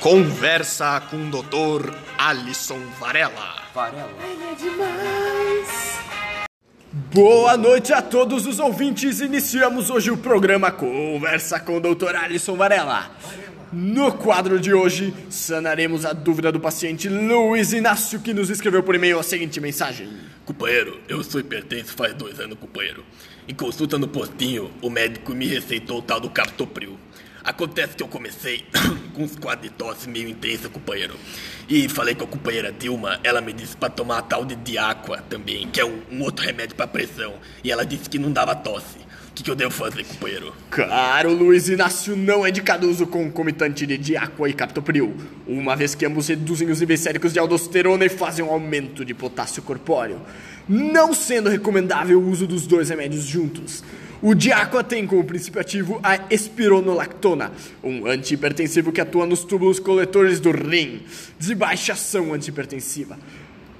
Conversa com o Dr. Alisson Varela. Varela. Ai, é demais. Boa noite a todos os ouvintes. Iniciamos hoje o programa Conversa com o Dr. Alisson Varela. No quadro de hoje, sanaremos a dúvida do paciente Luiz Inácio, que nos escreveu por e-mail a seguinte mensagem: Companheiro, eu sou hipertenso faz dois anos, companheiro. Em consulta no postinho, o médico me receitou o tal do captopril. Acontece que eu comecei com uns quadros de tosse meio intensa, companheiro. E falei com a companheira Dilma, ela me disse pra tomar a tal de Diaqua também, que é um, um outro remédio pra pressão. E ela disse que não dava tosse. O que, que eu devo fazer, companheiro? Caro Luiz Inácio, não é indicado o concomitante de Diaqua e Captopril, uma vez que ambos reduzem os níveis séricos de aldosterona e fazem um aumento de potássio corpóreo, não sendo recomendável o uso dos dois remédios juntos. O Diaqua tem como princípio ativo a espironolactona, um antihipertensivo que atua nos túbulos coletores do rim, de baixa ação antihipertensiva,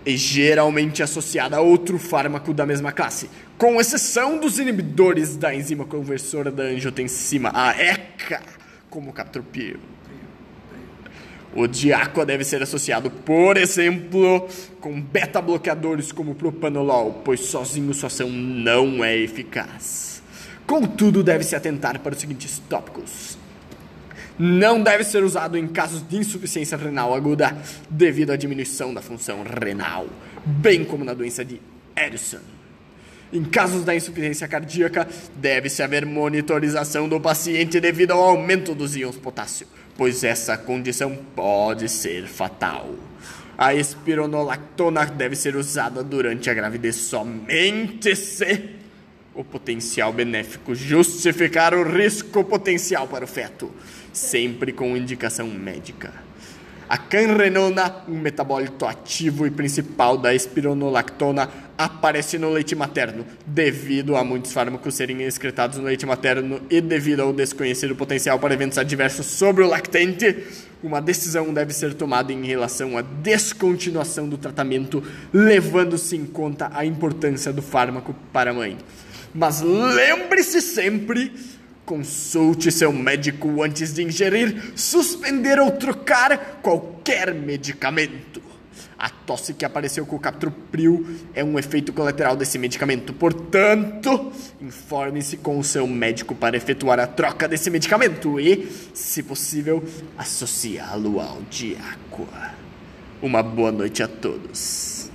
e geralmente associada a outro fármaco da mesma classe, com exceção dos inibidores da enzima conversora da angiotensina, a ECA, como o captopril. O Diaqua deve ser associado, por exemplo, com beta-bloqueadores como o propanolol, pois sozinho sua ação não é eficaz. Contudo, deve-se atentar para os seguintes tópicos. Não deve ser usado em casos de insuficiência renal aguda devido à diminuição da função renal, bem como na doença de Edison. Em casos da insuficiência cardíaca, deve-se haver monitorização do paciente devido ao aumento dos íons potássio, pois essa condição pode ser fatal. A espironolactona deve ser usada durante a gravidez somente se o potencial benéfico justificar o risco potencial para o feto, sempre com indicação médica. A canrenona, um metabólito ativo e principal da espironolactona, aparece no leite materno, devido a muitos fármacos serem excretados no leite materno e devido ao desconhecido potencial para eventos adversos sobre o lactente. Uma decisão deve ser tomada em relação à descontinuação do tratamento, levando-se em conta a importância do fármaco para a mãe. Mas lembre-se sempre Consulte seu médico antes de ingerir, suspender ou trocar qualquer medicamento. A tosse que apareceu com o Captopril é um efeito colateral desse medicamento. Portanto, informe-se com o seu médico para efetuar a troca desse medicamento e, se possível, associá-lo ao Diaqua. Uma boa noite a todos.